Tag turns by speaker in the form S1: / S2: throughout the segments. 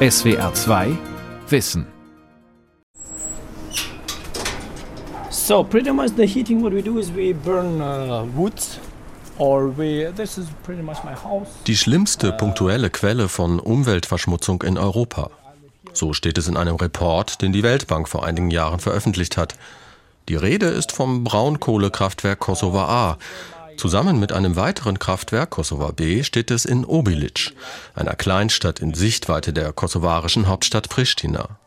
S1: SWR 2 Wissen.
S2: So pretty much the heating what we do is we burn uh, wood or we this is pretty much my house.
S3: Die schlimmste punktuelle Quelle von Umweltverschmutzung in Europa. So steht es in einem Report, den die Weltbank vor einigen Jahren veröffentlicht hat. Die Rede ist vom Braunkohlekraftwerk Kosovo A. Zusammen mit einem weiteren Kraftwerk, Kosovo B, steht es in Obilic, einer Kleinstadt in Sichtweite der kosovarischen Hauptstadt Pristina.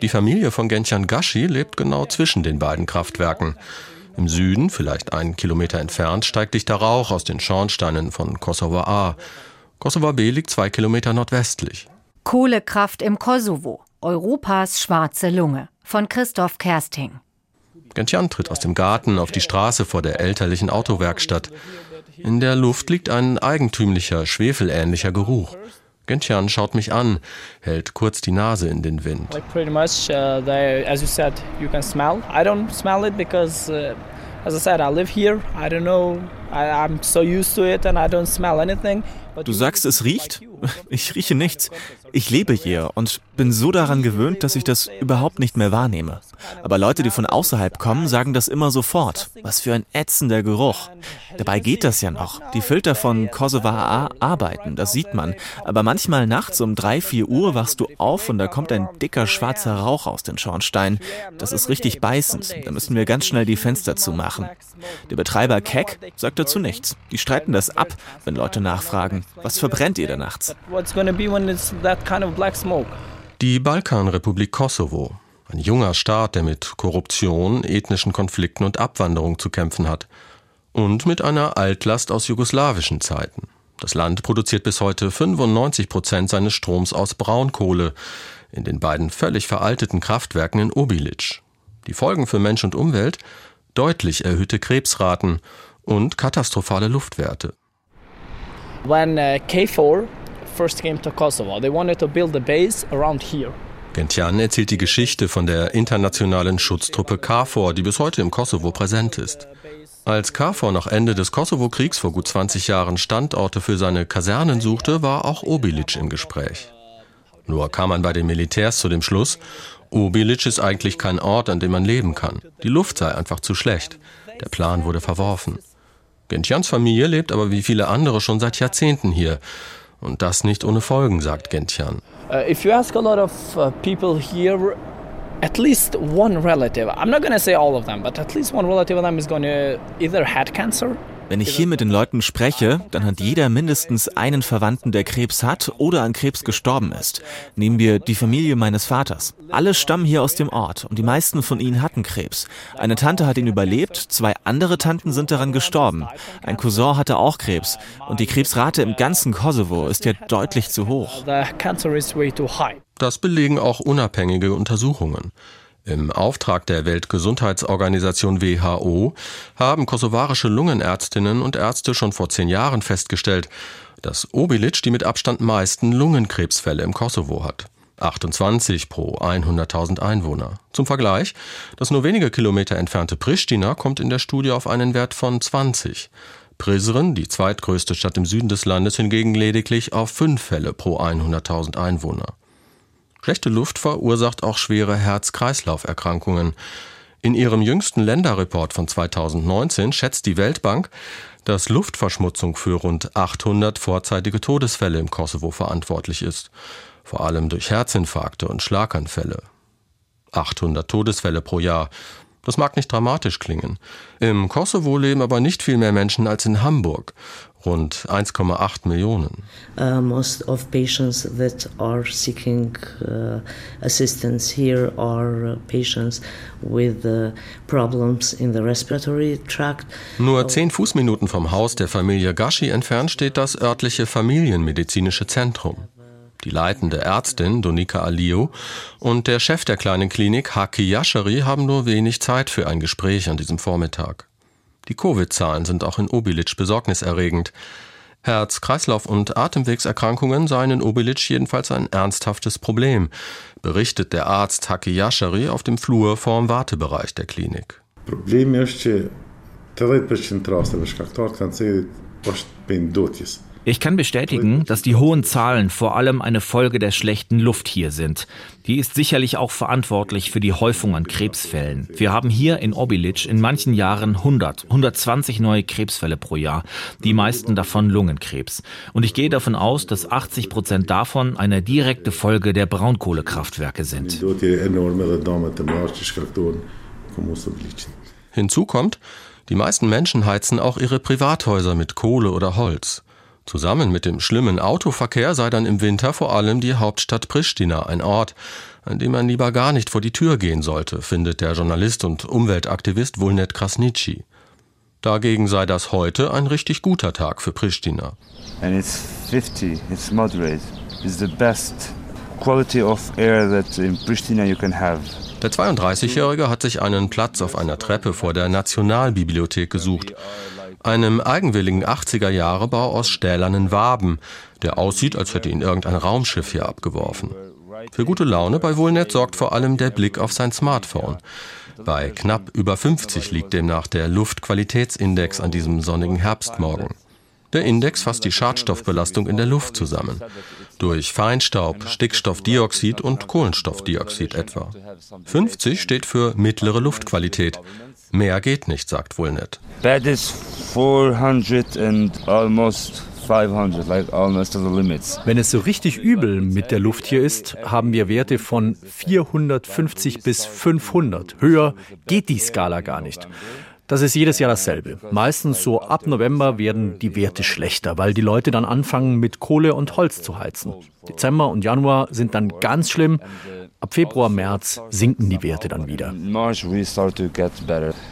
S3: Die Familie von Gentian Gashi lebt genau zwischen den beiden Kraftwerken. Im Süden, vielleicht einen Kilometer entfernt, steigt dichter Rauch aus den Schornsteinen von Kosovo A. Kosovo B liegt zwei Kilometer nordwestlich.
S4: Kohlekraft im Kosovo. Europas schwarze Lunge. Von Christoph Kersting.
S3: Gentian tritt aus dem Garten auf die Straße vor der elterlichen Autowerkstatt. In der Luft liegt ein eigentümlicher, schwefelähnlicher Geruch. Gentian schaut mich an, hält kurz die Nase in den Wind.
S2: Like pretty much, uh, they, as you said, you can smell. I don't smell it because, uh, as I said, I live here. I don't know. I, I'm so used to it and I don't smell anything.
S5: Du sagst, es riecht? Ich rieche nichts. Ich lebe hier und bin so daran gewöhnt, dass ich das überhaupt nicht mehr wahrnehme. Aber Leute, die von außerhalb kommen, sagen das immer sofort. Was für ein ätzender Geruch. Dabei geht das ja noch. Die Filter von Kosovo A arbeiten, das sieht man. Aber manchmal nachts um drei, vier Uhr wachst du auf und da kommt ein dicker schwarzer Rauch aus den Schornsteinen. Das ist richtig beißend. Da müssen wir ganz schnell die Fenster zumachen. Der Betreiber Keck sagt dazu nichts. Die streiten das ab, wenn Leute nachfragen. Was verbrennt ihr da nachts?
S3: Die Balkanrepublik Kosovo. Ein junger Staat, der mit Korruption, ethnischen Konflikten und Abwanderung zu kämpfen hat. Und mit einer Altlast aus jugoslawischen Zeiten. Das Land produziert bis heute 95 Prozent seines Stroms aus Braunkohle in den beiden völlig veralteten Kraftwerken in Obilic. Die Folgen für Mensch und Umwelt? Deutlich erhöhte Krebsraten und katastrophale Luftwerte.
S2: When uh, K4 first came to Kosovo, they wanted to build a base around here.
S3: Gentian erzählt die Geschichte von der internationalen Schutztruppe KFOR, die bis heute im Kosovo präsent ist. Als KFOR nach Ende des Kosovo-Kriegs vor gut 20 Jahren Standorte für seine Kasernen suchte, war auch Obilic im Gespräch. Nur kam man bei den Militärs zu dem Schluss, Obilic ist eigentlich kein Ort, an dem man leben kann. Die Luft sei einfach zu schlecht. Der Plan wurde verworfen. Gentians Familie lebt aber wie viele andere schon seit Jahrzehnten hier. Und das nicht ohne Folgen, sagt Gentian.
S2: Uh, if you ask a lot of uh, people here, at least one relative, I'm not going to say all of them, but at least one relative of them is going to either had cancer
S5: wenn ich hier mit den Leuten spreche, dann hat jeder mindestens einen Verwandten, der Krebs hat oder an Krebs gestorben ist. Nehmen wir die Familie meines Vaters. Alle stammen hier aus dem Ort und die meisten von ihnen hatten Krebs. Eine Tante hat ihn überlebt, zwei andere Tanten sind daran gestorben. Ein Cousin hatte auch Krebs und die Krebsrate im ganzen Kosovo ist ja deutlich zu hoch.
S3: Das belegen auch unabhängige Untersuchungen. Im Auftrag der Weltgesundheitsorganisation WHO haben kosovarische Lungenärztinnen und Ärzte schon vor zehn Jahren festgestellt, dass Obilic die mit Abstand meisten Lungenkrebsfälle im Kosovo hat. 28 pro 100.000 Einwohner. Zum Vergleich, das nur wenige Kilometer entfernte Pristina kommt in der Studie auf einen Wert von 20. Prizren, die zweitgrößte Stadt im Süden des Landes, hingegen lediglich auf 5 Fälle pro 100.000 Einwohner. Schlechte Luft verursacht auch schwere Herz-Kreislauf-Erkrankungen. In ihrem jüngsten Länderreport von 2019 schätzt die Weltbank, dass Luftverschmutzung für rund 800 vorzeitige Todesfälle im Kosovo verantwortlich ist, vor allem durch Herzinfarkte und Schlaganfälle. 800 Todesfälle pro Jahr. Das mag nicht dramatisch klingen. Im Kosovo leben aber nicht viel mehr Menschen als in Hamburg rund 1,8 Millionen.
S6: Uh, most of patients that are seeking uh, assistance here are uh, patients with uh, problems in the respiratory tract.
S3: Nur zehn Fußminuten vom Haus der Familie Gashi entfernt steht das örtliche Familienmedizinische Zentrum. Die leitende Ärztin Donika Aliu und der Chef der kleinen Klinik Haki Yashari haben nur wenig Zeit für ein Gespräch an diesem Vormittag. Die Covid-Zahlen sind auch in Obilic besorgniserregend. Herz-, Kreislauf- und Atemwegserkrankungen seien in Obilic jedenfalls ein ernsthaftes Problem, berichtet der Arzt Haki Yashari auf dem Flur vorm Wartebereich der Klinik.
S7: Problemi është që 80% rasteve shkaktar të kancerit është pendotis. Ich kann bestätigen, dass die hohen Zahlen vor allem eine Folge der schlechten Luft hier sind. Die ist sicherlich auch verantwortlich für die Häufung an Krebsfällen. Wir haben hier in Obilic in manchen Jahren 100, 120 neue Krebsfälle pro Jahr, die meisten davon Lungenkrebs. Und ich gehe davon aus, dass 80 Prozent davon eine direkte Folge der Braunkohlekraftwerke sind.
S3: Hinzu kommt, die meisten Menschen heizen auch ihre Privathäuser mit Kohle oder Holz. Zusammen mit dem schlimmen Autoverkehr sei dann im Winter vor allem die Hauptstadt Pristina ein Ort, an dem man lieber gar nicht vor die Tür gehen sollte, findet der Journalist und Umweltaktivist Vulnet Krasnici. Dagegen sei das heute ein richtig guter Tag für Pristina. And it's 50, it's moderate. It's the best quality of air that in Pristina you can have. Der 32-Jährige hat sich einen Platz auf einer Treppe vor der Nationalbibliothek gesucht einem eigenwilligen 80er-Jahre-Bau aus stählernen Waben, der aussieht, als hätte ihn irgendein Raumschiff hier abgeworfen. Für gute Laune bei Wohlnet sorgt vor allem der Blick auf sein Smartphone. Bei knapp über 50 liegt demnach der Luftqualitätsindex an diesem sonnigen Herbstmorgen. Der Index fasst die Schadstoffbelastung in der Luft zusammen. Durch Feinstaub, Stickstoffdioxid und Kohlenstoffdioxid etwa. 50 steht für mittlere Luftqualität. Mehr geht nicht, sagt Wohlnet.
S8: Bad is 400 and almost 500, like almost to the limits.
S9: Wenn es so richtig übel mit der Luft hier ist, haben wir Werte von 450 bis 500. Höher geht die Skala gar nicht. Das ist jedes Jahr dasselbe. Meistens so ab November werden die Werte schlechter, weil die Leute dann anfangen mit Kohle und Holz zu heizen. Dezember und Januar sind dann ganz schlimm. Ab Februar, März sinken die Werte dann wieder.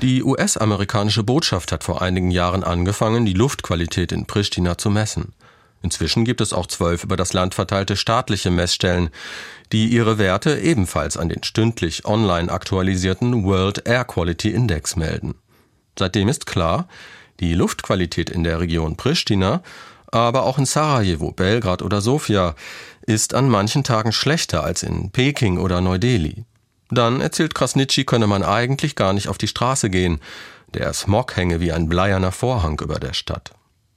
S3: Die US-amerikanische Botschaft hat vor einigen Jahren angefangen, die Luftqualität in Pristina zu messen. Inzwischen gibt es auch zwölf über das Land verteilte staatliche Messstellen, die ihre Werte ebenfalls an den stündlich online aktualisierten World Air Quality Index melden. Seitdem ist klar, die Luftqualität in der Region Pristina, aber auch in Sarajevo, Belgrad oder Sofia ist an manchen Tagen schlechter als in Peking oder Neu-Delhi. Dann, erzählt Krasnitschi, könne man eigentlich gar nicht auf die Straße gehen. Der Smog hänge wie ein bleierner Vorhang über der Stadt.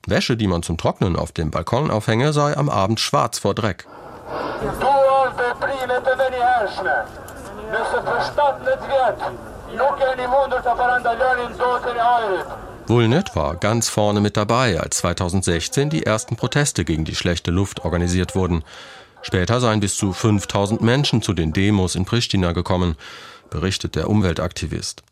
S3: Wäsche, die man zum Trocknen auf dem Balkon aufhänge, sei am Abend schwarz vor Dreck. Wohlnet war ganz vorne mit dabei, als 2016 die ersten Proteste gegen die schlechte Luft organisiert wurden. Später seien bis zu 5000 Menschen zu den Demos in Pristina gekommen, berichtet der Umweltaktivist.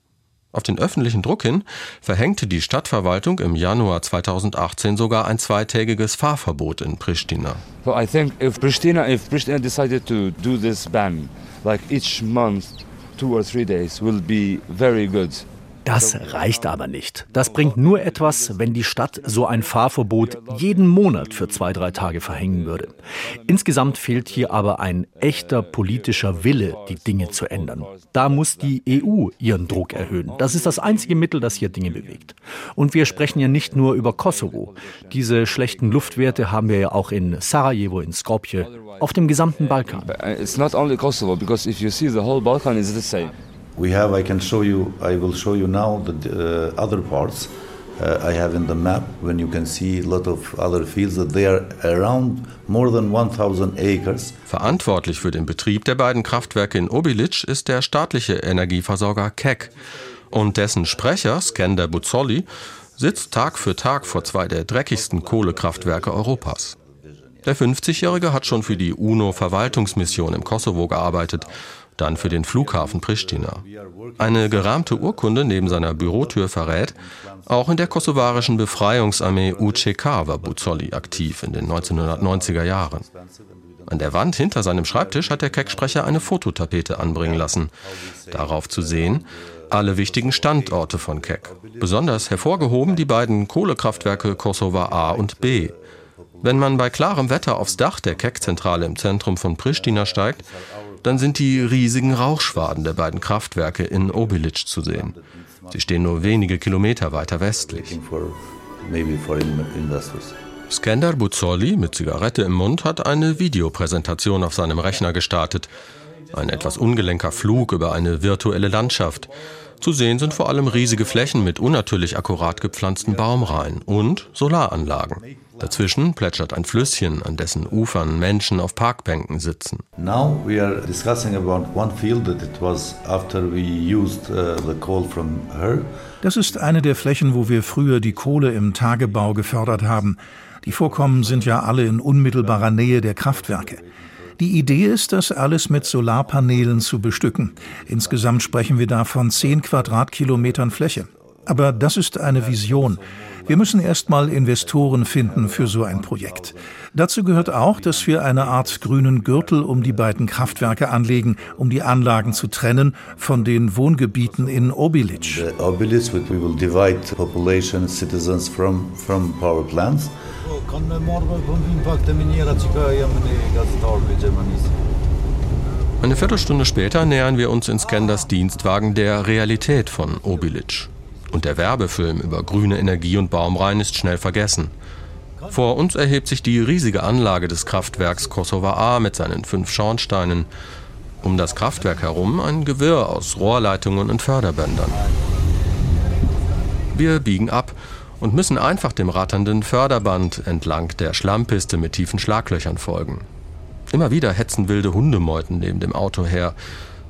S3: Auf den öffentlichen Druck hin verhängte die Stadtverwaltung im Januar 2018 sogar ein zweitägiges Fahrverbot in Pristina.
S8: So I think if Pristina, if Pristina decided to do this ban, like each month, two or three days, will be very good.
S9: Das reicht aber nicht. Das bringt nur etwas, wenn die Stadt so ein Fahrverbot jeden Monat für zwei, drei Tage verhängen würde. Insgesamt fehlt hier aber ein echter politischer Wille, die Dinge zu ändern. Da muss die EU ihren Druck erhöhen. Das ist das einzige Mittel, das hier Dinge bewegt. Und wir sprechen ja nicht nur über Kosovo. Diese schlechten Luftwerte haben wir ja auch in Sarajevo, in Skopje, auf dem gesamten Balkan.
S8: It's not only Kosovo, because if you see the whole Balkan is the same.
S10: We have, I can show you, I will show you now the uh, other parts. Uh, I have in the map when you can see a lot of other fields that they are around more than 1000 acres.
S3: Verantwortlich für den Betrieb der beiden Kraftwerke in Obilic ist der staatliche Energieversorger KEK und dessen Sprecher Skender Buzzoli sitzt Tag für Tag vor zwei der dreckigsten Kohlekraftwerke Europas. Der 50-Jährige hat schon für die UNO-Verwaltungsmission im Kosovo gearbeitet dann für den Flughafen Pristina. Eine gerahmte Urkunde neben seiner Bürotür verrät, auch in der kosovarischen Befreiungsarmee UCK war Buzzoli aktiv in den 1990er Jahren. An der Wand hinter seinem Schreibtisch hat der Kecksprecher eine Fototapete anbringen lassen. Darauf zu sehen, alle wichtigen Standorte von Keck. Besonders hervorgehoben die beiden Kohlekraftwerke Kosova A und B. Wenn man bei klarem Wetter aufs Dach der Keck-Zentrale im Zentrum von Pristina steigt, dann sind die riesigen Rauchschwaden der beiden Kraftwerke in Obilic zu sehen. Sie stehen nur wenige Kilometer weiter westlich. Skender Buzzoli mit Zigarette im Mund hat eine Videopräsentation auf seinem Rechner gestartet. Ein etwas ungelenker Flug über eine virtuelle Landschaft. Zu sehen sind vor allem riesige Flächen mit unnatürlich akkurat gepflanzten Baumreihen und Solaranlagen. Dazwischen plätschert ein Flüsschen, an dessen Ufern Menschen auf Parkbänken sitzen.
S10: Now we are discussing about one field that it was after we used uh, the coal from her.
S11: Das ist eine der Flächen, wo wir früher die Kohle im Tagebau gefördert haben. Die Vorkommen sind ja alle in unmittelbarer Nähe der Kraftwerke. Die Idee ist, das alles mit Solarpanelen zu bestücken. Insgesamt sprechen wir da von 10 Quadratkilometern Fläche. Aber das ist eine Vision. Wir müssen erst mal Investoren finden für so ein Projekt. Dazu gehört auch, dass wir eine Art grünen Gürtel um die beiden Kraftwerke anlegen, um die Anlagen zu trennen von den Wohngebieten in Obilic.
S10: Obilic, we will divide population, citizens from, from power plants.
S3: Eine Viertelstunde später nähern wir uns in Skanders Dienstwagen der Realität von Obilic. Und der Werbefilm über grüne Energie und Baumreihen ist schnell vergessen. Vor uns erhebt sich die riesige Anlage des Kraftwerks Kosovo A mit seinen fünf Schornsteinen. Um das Kraftwerk herum ein Gewirr aus Rohrleitungen und Förderbändern. Wir biegen ab und müssen einfach dem ratternden Förderband entlang der Schlammpiste mit tiefen Schlaglöchern folgen. Immer wieder hetzen wilde Hundemeuten neben dem Auto her.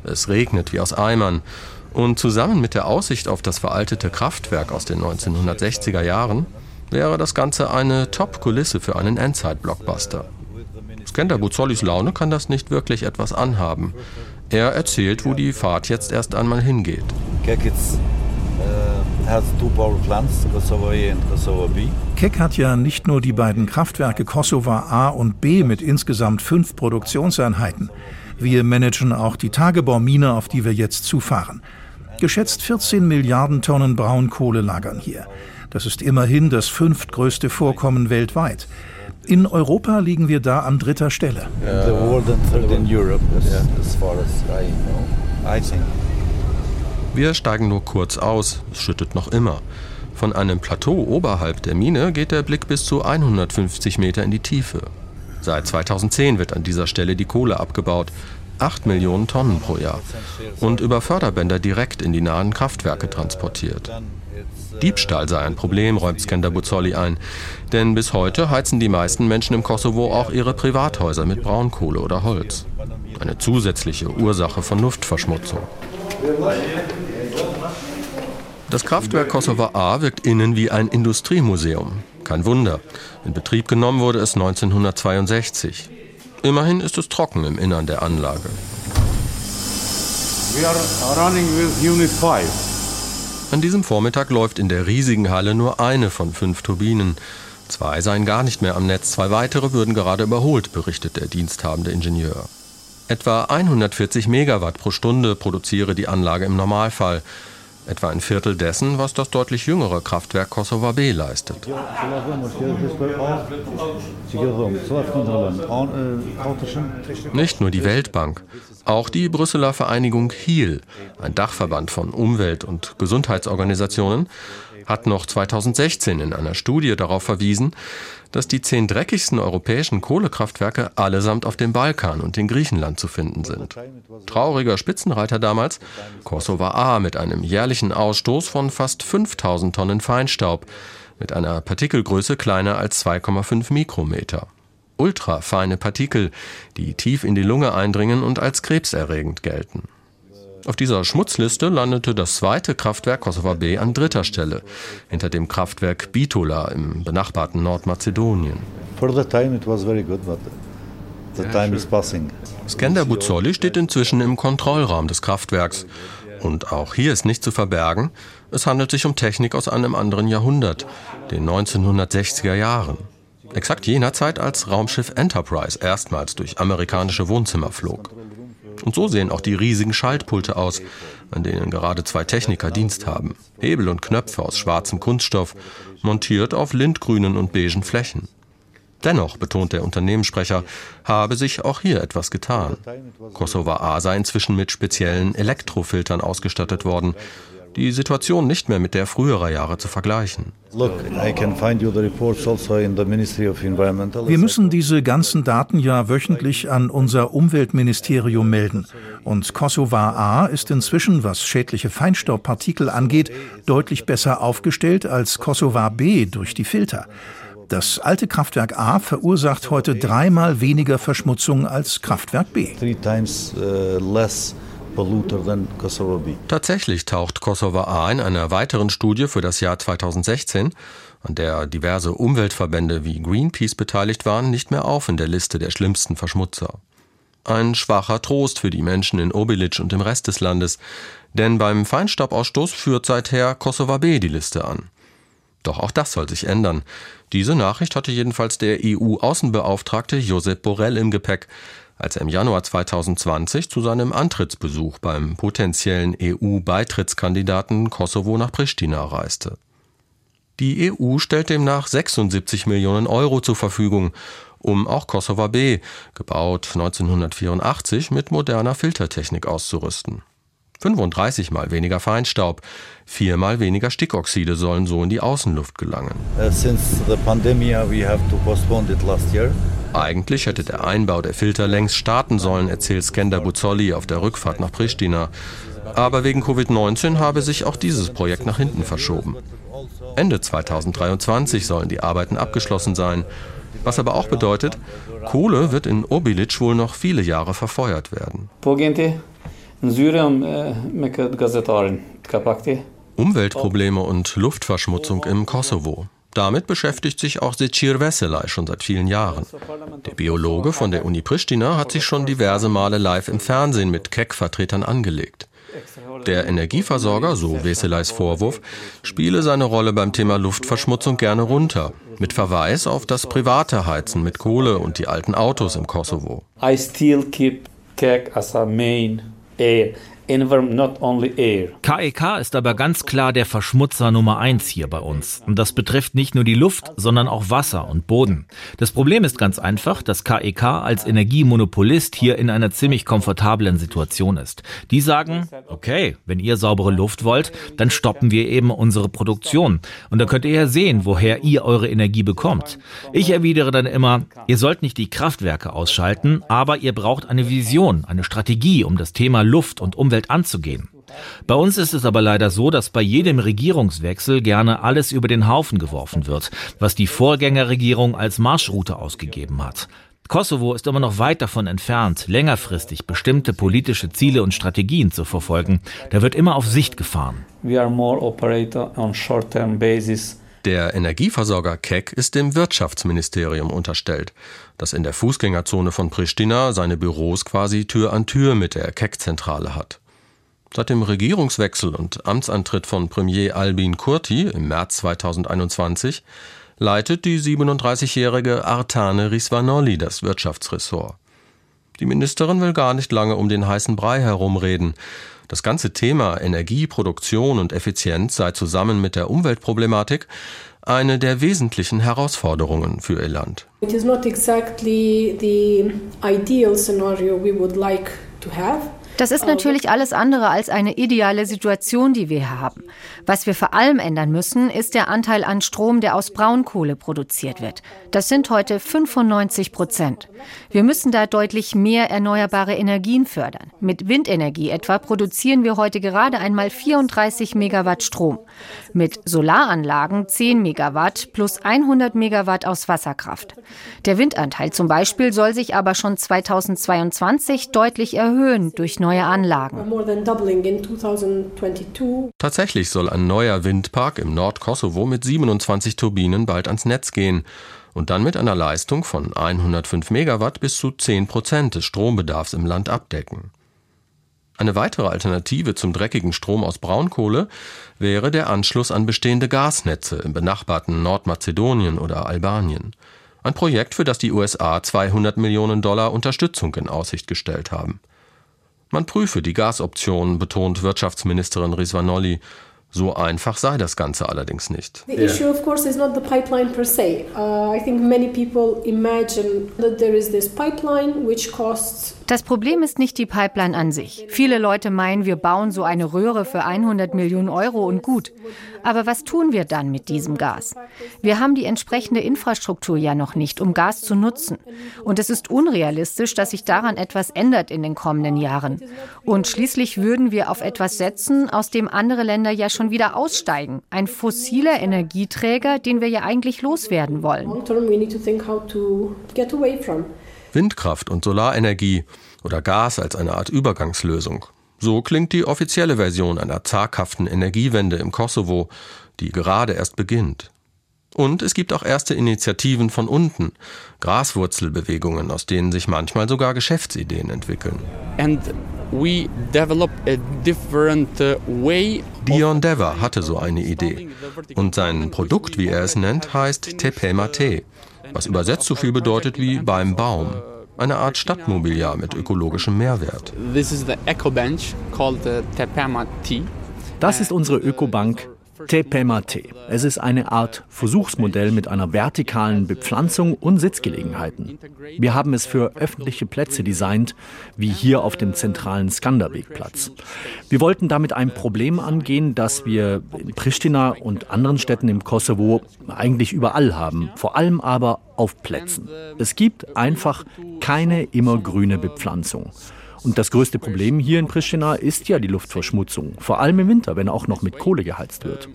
S3: Es regnet wie aus Eimern und zusammen mit der Aussicht auf das veraltete Kraftwerk aus den 1960er Jahren wäre das Ganze eine Top-Kulisse für einen Endzeit-Blockbuster. Skender Buzzolis Laune kann das nicht wirklich etwas anhaben. Er erzählt, wo die Fahrt jetzt erst einmal hingeht.
S11: Keck hat ja nicht nur die beiden Kraftwerke Kosovo A und B mit insgesamt fünf Produktionseinheiten. Wir managen auch die Tagebaumine, auf die wir jetzt zufahren. Geschätzt 14 Milliarden Tonnen Braunkohle lagern hier. Das ist immerhin das fünftgrößte Vorkommen weltweit. In Europa liegen wir da an dritter Stelle.
S3: Wir steigen nur kurz aus, es schüttet noch immer. Von einem Plateau oberhalb der Mine geht der Blick bis zu 150 Meter in die Tiefe. Seit 2010 wird an dieser Stelle die Kohle abgebaut. 8 Millionen Tonnen pro Jahr und über Förderbänder direkt in die nahen Kraftwerke transportiert. Diebstahl sei ein Problem, räumt Skender Buzzolli ein. Denn bis heute heizen die meisten Menschen im Kosovo auch ihre Privathäuser mit Braunkohle oder Holz. Eine zusätzliche Ursache von Luftverschmutzung. Das Kraftwerk Kosovo A wirkt innen wie ein Industriemuseum. Kein Wunder. In Betrieb genommen wurde es 1962. Immerhin ist es trocken im Innern der Anlage. An diesem Vormittag läuft in der riesigen Halle nur eine von fünf Turbinen. Zwei seien gar nicht mehr am Netz, zwei weitere würden gerade überholt, berichtet der diensthabende Ingenieur. Etwa 140 Megawatt pro Stunde produziere die Anlage im Normalfall etwa ein Viertel dessen, was das deutlich jüngere Kraftwerk Kosovo B leistet. Nicht nur die Weltbank, auch die Brüsseler Vereinigung HIEL, ein Dachverband von Umwelt- und Gesundheitsorganisationen, hat noch 2016 in einer Studie darauf verwiesen, dass die zehn dreckigsten europäischen Kohlekraftwerke allesamt auf dem Balkan und in Griechenland zu finden sind. Trauriger Spitzenreiter damals Kosovo A mit einem jährlichen Ausstoß von fast 5000 Tonnen Feinstaub, mit einer Partikelgröße kleiner als 2,5 Mikrometer. Ultrafeine Partikel, die tief in die Lunge eindringen und als krebserregend gelten. Auf dieser Schmutzliste landete das zweite Kraftwerk Kosovo B an dritter Stelle, hinter dem Kraftwerk Bitola im benachbarten Nordmazedonien. Skender Buzzoli steht inzwischen im Kontrollraum des Kraftwerks. Und auch hier ist nicht zu verbergen, es handelt sich um Technik aus einem anderen Jahrhundert, den 1960er Jahren. Exakt jener Zeit, als Raumschiff Enterprise erstmals durch amerikanische Wohnzimmer flog. Und so sehen auch die riesigen Schaltpulte aus, an denen gerade zwei Techniker Dienst haben. Hebel und Knöpfe aus schwarzem Kunststoff, montiert auf lindgrünen und beigen Flächen. Dennoch, betont der Unternehmenssprecher, habe sich auch hier etwas getan. Kosovo A sei inzwischen mit speziellen Elektrofiltern ausgestattet worden, die Situation nicht mehr mit der früherer Jahre zu vergleichen.
S11: Also Wir müssen diese ganzen Daten ja wöchentlich an unser Umweltministerium melden. Und Kosovo A ist inzwischen, was schädliche Feinstaubpartikel angeht, deutlich besser aufgestellt als Kosovo B durch die Filter. Das alte Kraftwerk A verursacht heute dreimal weniger Verschmutzung als Kraftwerk B. Uh,
S3: Tatsächlich taucht Kosovo A in einer weiteren Studie für das Jahr 2016, an der diverse Umweltverbände wie Greenpeace beteiligt waren, nicht mehr auf in der Liste der schlimmsten Verschmutzer. Ein schwacher Trost für die Menschen in Obilic und dem Rest des Landes, denn beim Feinstaubausstoß führt seither Kosovo B die Liste an. Doch auch das soll sich ändern. Diese Nachricht hatte jedenfalls der EU-Außenbeauftragte Josep Borrell im Gepäck, als er im Januar 2020 zu seinem Antrittsbesuch beim potenziellen EU-Beitrittskandidaten Kosovo nach Pristina reiste. Die EU stellt demnach 76 Millionen Euro zur Verfügung, um auch Kosovo B, gebaut 1984, mit moderner Filtertechnik auszurüsten. 35 mal weniger Feinstaub, viermal weniger Stickoxide sollen so in die Außenluft gelangen. Eigentlich hätte der Einbau der Filter längst starten sollen, erzählt Skender Buzzolli auf der Rückfahrt nach Pristina. Aber wegen Covid-19 habe sich auch dieses Projekt nach hinten verschoben. Ende 2023 sollen die Arbeiten abgeschlossen sein. Was aber auch bedeutet, Kohle wird in Obilic wohl noch viele Jahre verfeuert werden. Umweltprobleme und Luftverschmutzung im Kosovo. Damit beschäftigt sich auch Secir Veselay schon seit vielen Jahren. Der Biologe von der Uni Pristina hat sich schon diverse Male live im Fernsehen mit Keck-Vertretern angelegt. Der Energieversorger, so Weseleis Vorwurf, spiele seine Rolle beim Thema Luftverschmutzung gerne runter, mit Verweis auf das private Heizen mit Kohle und die alten Autos im Kosovo. I still keep Keck as a main air KEK e ist aber ganz klar der Verschmutzer Nummer eins hier bei uns. Und das betrifft nicht nur die Luft, sondern auch Wasser und Boden. Das Problem ist ganz einfach, dass KEK e als Energiemonopolist hier in einer ziemlich komfortablen Situation ist. Die sagen, okay, wenn ihr saubere Luft wollt, dann stoppen wir eben unsere Produktion. Und dann könnt ihr ja sehen, woher ihr eure Energie bekommt. Ich erwidere dann immer, ihr sollt nicht die Kraftwerke ausschalten, aber ihr braucht eine Vision, eine Strategie, um das Thema Luft und Umwelt Umwelt anzugehen. Bei uns ist es aber leider so, dass bei jedem Regierungswechsel gerne alles über den Haufen geworfen wird, was die Vorgängerregierung als Marschroute ausgegeben hat. Kosovo ist immer noch weit davon entfernt, längerfristig bestimmte politische Ziele und Strategien zu verfolgen. Da wird immer auf Sicht gefahren. Der Energieversorger Keck ist dem Wirtschaftsministerium unterstellt, das in der Fußgängerzone von Pristina seine Büros quasi Tür an Tür mit der Keck-Zentrale hat. Seit dem Regierungswechsel und Amtsantritt von Premier Albin Kurti im März 2021 leitet die 37-jährige Artane Risvanolli das Wirtschaftsressort. Die Ministerin will gar nicht lange um den heißen Brei herumreden. Das ganze Thema Energieproduktion und Effizienz sei zusammen mit der Umweltproblematik eine der wesentlichen Herausforderungen für ihr Land. It is not exactly the ideal scenario we would like to have.
S4: Das ist natürlich alles andere als eine ideale Situation, die wir hier haben. Was wir vor allem ändern müssen, ist der Anteil an Strom, der aus Braunkohle produziert wird. Das sind heute 95 Prozent. Wir müssen da deutlich mehr erneuerbare Energien fördern. Mit Windenergie etwa produzieren wir heute gerade einmal 34 Megawatt Strom. Mit Solaranlagen 10 Megawatt plus 100 Megawatt aus Wasserkraft. Der Windanteil zum Beispiel soll sich aber schon 2022 deutlich erhöhen durch neue Anlagen.
S3: Tatsächlich soll ein neuer Windpark im Nordkosovo mit 27 Turbinen bald ans Netz gehen und dann mit einer Leistung von 105 Megawatt bis zu 10 Prozent des Strombedarfs im Land abdecken. Eine weitere Alternative zum dreckigen Strom aus Braunkohle wäre der Anschluss an bestehende Gasnetze im benachbarten Nordmazedonien oder Albanien. Ein Projekt, für das die USA 200 Millionen Dollar Unterstützung in Aussicht gestellt haben. Man prüfe die Gasoptionen, betont Wirtschaftsministerin Risvanolli. So einfach sei das Ganze allerdings nicht. The
S4: das Problem ist nicht die Pipeline an sich. Viele Leute meinen, wir bauen so eine Röhre für 100 Millionen Euro und gut. Aber was tun wir dann mit diesem Gas? Wir haben die entsprechende Infrastruktur ja noch nicht, um Gas zu nutzen. Und es ist unrealistisch, dass sich daran etwas ändert in den kommenden Jahren. Und schließlich würden wir auf etwas setzen, aus dem andere Länder ja schon wieder aussteigen. Ein fossiler Energieträger, den wir ja eigentlich loswerden wollen.
S3: Windkraft und Solarenergie oder Gas als eine Art Übergangslösung. So klingt die offizielle Version einer zaghaften Energiewende im Kosovo, die gerade erst beginnt. Und es gibt auch erste Initiativen von unten, Graswurzelbewegungen, aus denen sich manchmal sogar Geschäftsideen entwickeln. Uh, Dion Dever hatte so eine Idee. Und sein Produkt, wie er es nennt, heißt Tepema Tee, was übersetzt so viel bedeutet wie beim Baum. Eine Art Stadtmobiliar mit ökologischem Mehrwert.
S9: Das ist unsere Ökobank Tepemate. Es ist eine Art Versuchsmodell mit einer vertikalen Bepflanzung und Sitzgelegenheiten. Wir haben es für öffentliche Plätze designt, wie hier auf dem zentralen Skanderwegplatz. Wir wollten damit ein Problem angehen, das wir in Pristina und anderen Städten im Kosovo eigentlich überall haben, vor allem aber auf Plätzen. Es gibt einfach keine immergrüne Bepflanzung. Und das größte Problem hier in Pristina ist ja die Luftverschmutzung, vor allem im Winter, wenn auch noch mit Kohle geheizt wird.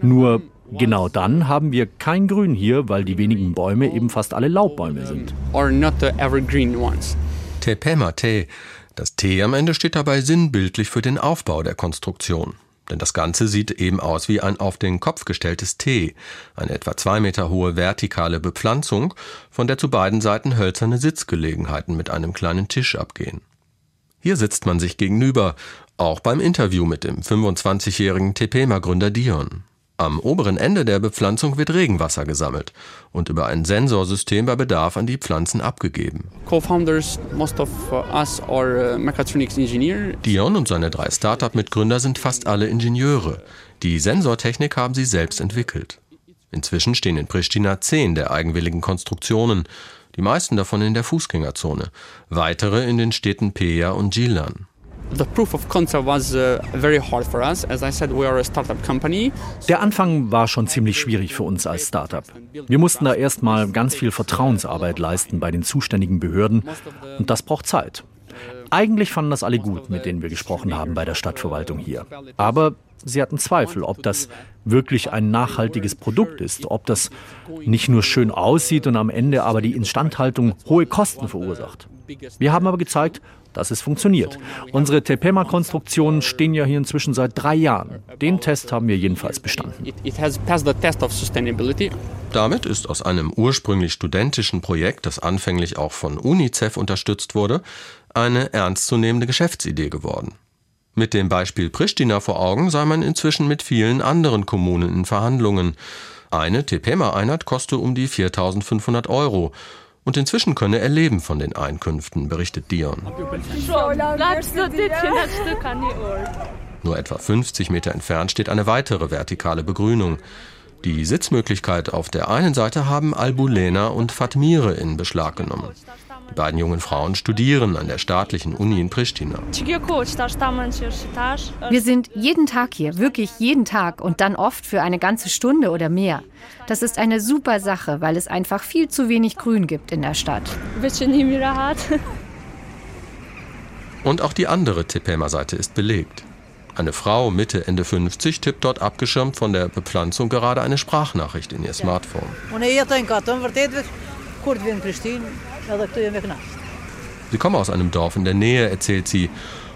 S9: Nur genau dann haben wir kein Grün hier, weil die wenigen Bäume eben fast alle Laubbäume sind.
S3: Tepema Te. Das T am Ende steht dabei sinnbildlich für den Aufbau der Konstruktion. Denn das Ganze sieht eben aus wie ein auf den Kopf gestelltes T, eine etwa zwei Meter hohe vertikale Bepflanzung, von der zu beiden Seiten hölzerne Sitzgelegenheiten mit einem kleinen Tisch abgehen. Hier sitzt man sich gegenüber, auch beim Interview mit dem 25-jährigen Tepema-Gründer Dion. Am oberen Ende der Bepflanzung wird Regenwasser gesammelt und über ein Sensorsystem bei Bedarf an die Pflanzen abgegeben. Uh, Dion und seine drei Start-up-Mitgründer sind fast alle Ingenieure. Die Sensortechnik haben sie selbst entwickelt. Inzwischen stehen in Pristina zehn der eigenwilligen Konstruktionen die meisten davon in der Fußgängerzone, weitere in den Städten Peja und Gilan.
S9: Der Anfang war schon ziemlich schwierig für uns als Startup. Wir mussten da erstmal ganz viel Vertrauensarbeit leisten bei den zuständigen Behörden und das braucht Zeit. Eigentlich fanden das alle gut, mit denen wir gesprochen haben bei der Stadtverwaltung hier. Aber sie hatten Zweifel, ob das wirklich ein nachhaltiges Produkt ist, ob das nicht nur schön aussieht und am Ende aber die Instandhaltung hohe Kosten verursacht. Wir haben aber gezeigt, dass es funktioniert. Unsere Tepema-Konstruktionen stehen ja hier inzwischen seit drei Jahren. Den Test haben wir jedenfalls bestanden.
S3: Damit ist aus einem ursprünglich studentischen Projekt, das anfänglich auch von UNICEF unterstützt wurde, eine ernstzunehmende Geschäftsidee geworden. Mit dem Beispiel Pristina vor Augen sei man inzwischen mit vielen anderen Kommunen in Verhandlungen. Eine Tepema-Einheit koste um die 4500 Euro. Und inzwischen könne er leben von den Einkünften, berichtet Dion. Nur etwa 50 Meter entfernt steht eine weitere vertikale Begrünung. Die Sitzmöglichkeit auf der einen Seite haben Albulena und Fatmire in Beschlag genommen. Die beiden jungen Frauen studieren an der staatlichen Uni in Pristina.
S4: Wir sind jeden Tag hier, wirklich jeden Tag und dann oft für eine ganze Stunde oder mehr. Das ist eine super Sache, weil es einfach viel zu wenig Grün gibt in der Stadt.
S3: Und auch die andere Tepema-Seite ist belegt. Eine Frau Mitte, Ende 50 tippt dort abgeschirmt von der Bepflanzung gerade eine Sprachnachricht in ihr Smartphone. Sie komme aus einem Dorf in der Nähe, erzählt sie,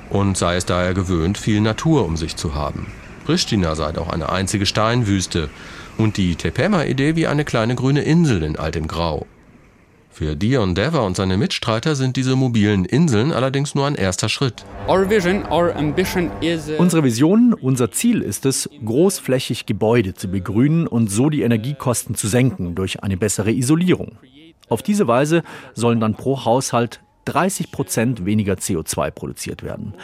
S3: und sei es daher gewöhnt, viel Natur um sich zu haben. Pristina sei doch eine einzige Steinwüste und die Tepema-Idee wie eine kleine grüne Insel in all dem Grau. Für Dion Dever und seine Mitstreiter sind diese mobilen Inseln allerdings nur ein erster Schritt.
S9: Unsere Vision, unser Ziel ist es, großflächig Gebäude zu begrünen und so die Energiekosten zu senken durch eine bessere Isolierung. Auf diese Weise sollen dann pro Haushalt 30 Prozent weniger CO2 produziert werden.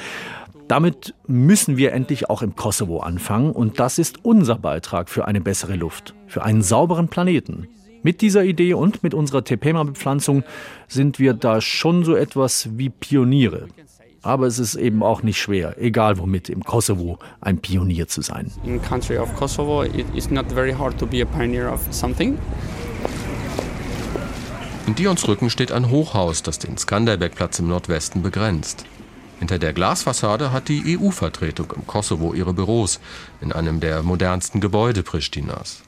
S9: Damit müssen wir endlich auch im Kosovo anfangen und das ist unser Beitrag für eine bessere Luft, für einen sauberen Planeten. Mit dieser Idee und mit unserer Tepema-Bepflanzung sind wir da schon so etwas wie Pioniere. aber es ist eben auch nicht schwer, egal womit im Kosovo ein Pionier zu sein.
S12: In country of Kosovo, it is not very hard to be a pioneer of something.
S3: In Dions Rücken steht ein Hochhaus, das den Skanderbeg-Platz im Nordwesten begrenzt. Hinter der Glasfassade hat die EU-Vertretung im Kosovo ihre Büros in einem der modernsten Gebäude Pristinas.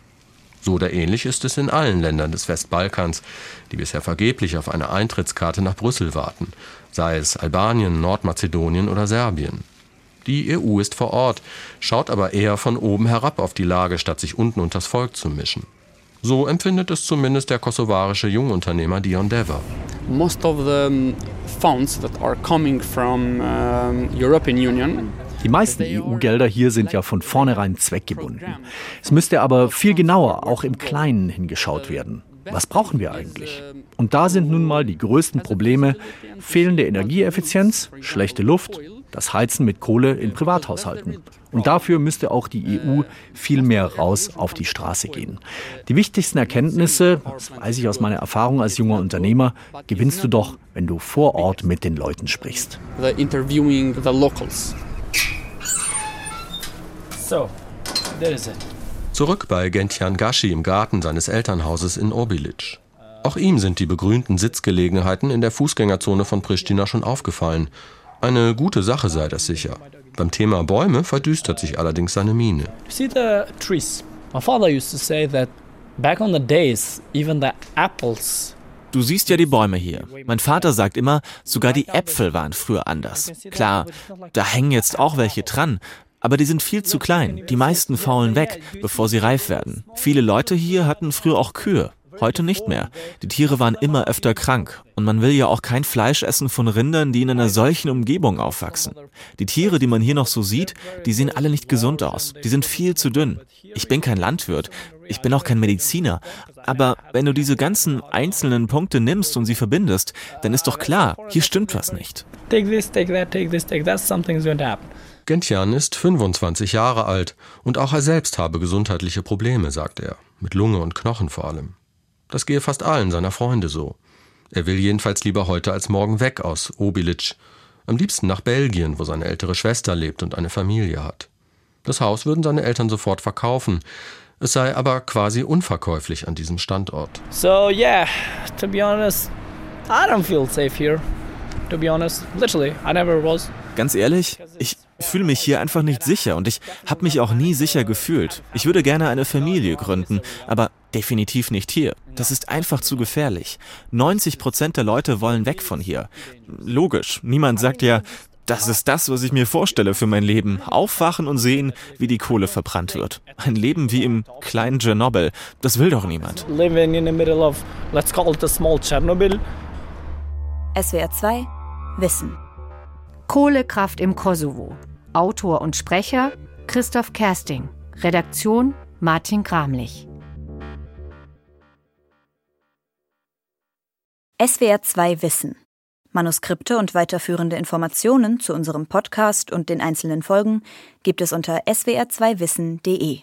S3: So oder ähnlich ist es in allen Ländern des Westbalkans, die bisher vergeblich auf eine Eintrittskarte nach Brüssel warten, sei es Albanien, Nordmazedonien oder Serbien. Die EU ist vor Ort, schaut aber eher von oben herab auf die Lage, statt sich unten unters Volk zu mischen. So empfindet es zumindest der kosovarische Jungunternehmer Dion Dever.
S12: Most of the funds that are coming from uh, European Union
S9: die meisten EU-Gelder hier sind ja von vornherein zweckgebunden. Es müsste aber viel genauer, auch im Kleinen, hingeschaut werden. Was brauchen wir eigentlich? Und da sind nun mal die größten Probleme fehlende Energieeffizienz, schlechte Luft, das Heizen mit Kohle in Privathaushalten. Und dafür müsste auch die EU viel mehr raus auf die Straße gehen. Die wichtigsten Erkenntnisse, das weiß ich aus meiner Erfahrung als junger Unternehmer, gewinnst du doch, wenn du vor Ort mit den Leuten sprichst.
S12: The interviewing the locals.
S3: So, there is it. Zurück bei Gentian Gashi im Garten seines Elternhauses in Obilic. Auch ihm sind die begrünten Sitzgelegenheiten in der Fußgängerzone von Pristina schon aufgefallen. Eine gute Sache sei das sicher. Beim Thema Bäume verdüstert sich allerdings seine Miene.
S2: See the trees. My father used to say that back on the days even the apples
S5: Du siehst ja die Bäume hier. Mein Vater sagt immer, sogar die Äpfel waren früher anders. Klar, da hängen jetzt auch welche dran, aber die sind viel zu klein. Die meisten faulen weg, bevor sie reif werden. Viele Leute hier hatten früher auch Kühe. Heute nicht mehr. Die Tiere waren immer öfter krank. Und man will ja auch kein Fleisch essen von Rindern, die in einer solchen Umgebung aufwachsen. Die Tiere, die man hier noch so sieht, die sehen alle nicht gesund aus. Die sind viel zu dünn. Ich bin kein Landwirt. Ich bin auch kein Mediziner. Aber wenn du diese ganzen einzelnen Punkte nimmst und sie verbindest, dann ist doch klar, hier stimmt was nicht. Take this, take that, take this, take that,
S3: something's going to happen. Gentian ist 25 Jahre alt und auch er selbst habe gesundheitliche Probleme, sagt er, mit Lunge und Knochen vor allem. Das gehe fast allen seiner Freunde so. Er will jedenfalls lieber heute als morgen weg aus Obilic, am liebsten nach Belgien, wo seine ältere Schwester lebt und eine Familie hat. Das Haus würden seine Eltern sofort verkaufen, es sei aber quasi unverkäuflich an diesem Standort.
S2: So yeah, to be honest, I don't feel safe here. To be honest, literally, I never was.
S5: Ganz ehrlich, ich fühle mich hier einfach nicht sicher und ich habe mich auch nie sicher gefühlt. Ich würde gerne eine Familie gründen, aber definitiv nicht hier. Das ist einfach zu gefährlich. 90 Prozent der Leute wollen weg von hier. Logisch, niemand sagt ja, das ist das, was ich mir vorstelle für mein Leben. Aufwachen und sehen, wie die Kohle verbrannt wird. Ein Leben wie im kleinen Tschernobyl. Das will doch niemand.
S2: Living in the middle of, let's call it a small Chernobyl.
S4: SWR 2 Wissen. Kohlekraft im Kosovo. Autor und Sprecher Christoph Kersting. Redaktion Martin Kramlich.
S13: SWR 2 Wissen. Manuskripte und weiterführende Informationen zu unserem Podcast und den einzelnen Folgen gibt es unter swr2wissen.de.